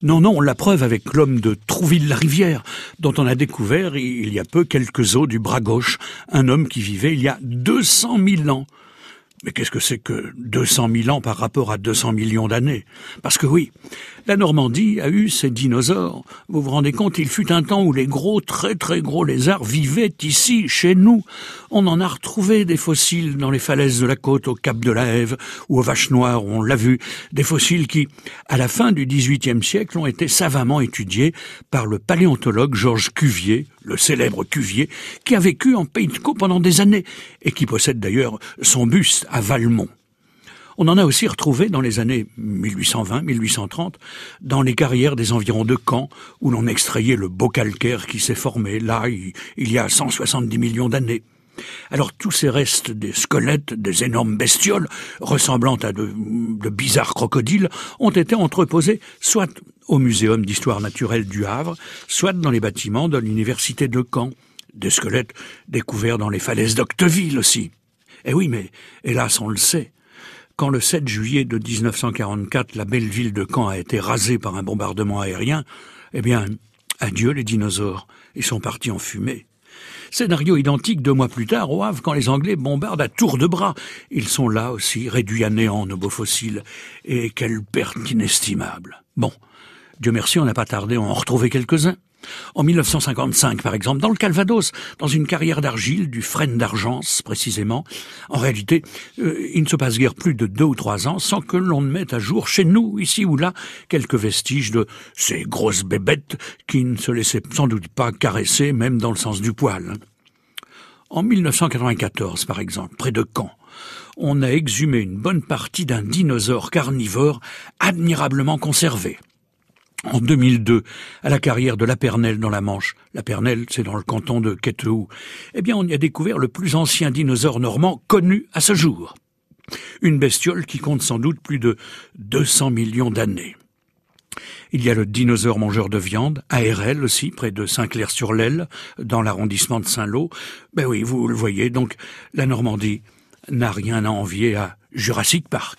Non, non, la preuve avec l'homme de Trouville-la-Rivière, dont on a découvert il y a peu quelques os du bras gauche, un homme qui vivait il y a 200 000 ans. Mais qu'est-ce que c'est que 200 000 ans par rapport à 200 millions d'années? Parce que oui, la Normandie a eu ses dinosaures. Vous vous rendez compte, il fut un temps où les gros, très très gros lézards vivaient ici, chez nous. On en a retrouvé des fossiles dans les falaises de la côte, au Cap de la Hève ou aux Vaches Noires, on l'a vu. Des fossiles qui, à la fin du XVIIIe siècle, ont été savamment étudiés par le paléontologue Georges Cuvier, le célèbre Cuvier, qui a vécu en Pays de pendant des années et qui possède d'ailleurs son buste à Valmont. On en a aussi retrouvé dans les années 1820-1830 dans les carrières des environs de Caen où l'on extrayait le beau calcaire qui s'est formé là il y a 170 millions d'années. Alors tous ces restes des squelettes des énormes bestioles ressemblant à de bizarres crocodiles ont été entreposés soit au Muséum d'histoire naturelle du Havre, soit dans les bâtiments de l'université de Caen. Des squelettes découverts dans les falaises d'Octeville aussi. Eh oui, mais hélas, on le sait. Quand le 7 juillet de 1944, la belle ville de Caen a été rasée par un bombardement aérien, eh bien, adieu les dinosaures. Ils sont partis en fumée. Scénario identique deux mois plus tard au Havre quand les Anglais bombardent à tour de bras. Ils sont là aussi, réduits à néant, nos beaux fossiles. Et quelle perte inestimable. Bon, Dieu merci, on n'a pas tardé à en retrouver quelques-uns. En 1955, par exemple, dans le Calvados, dans une carrière d'argile, du frêne d'Argence précisément, en réalité, euh, il ne se passe guère plus de deux ou trois ans sans que l'on ne mette à jour chez nous, ici ou là, quelques vestiges de ces grosses bébêtes qui ne se laissaient sans doute pas caresser, même dans le sens du poil. En 1994, par exemple, près de Caen, on a exhumé une bonne partie d'un dinosaure carnivore admirablement conservé en 2002 à la carrière de la Pernelle dans la Manche. La Pernelle, c'est dans le canton de Quetehou. Eh bien, on y a découvert le plus ancien dinosaure normand connu à ce jour. Une bestiole qui compte sans doute plus de 200 millions d'années. Il y a le dinosaure mangeur de viande, ARL aussi, près de Saint-Clair-sur-l'Aile, dans l'arrondissement de Saint-Lô. Ben oui, vous le voyez, donc la Normandie n'a rien à envier à Jurassic Park.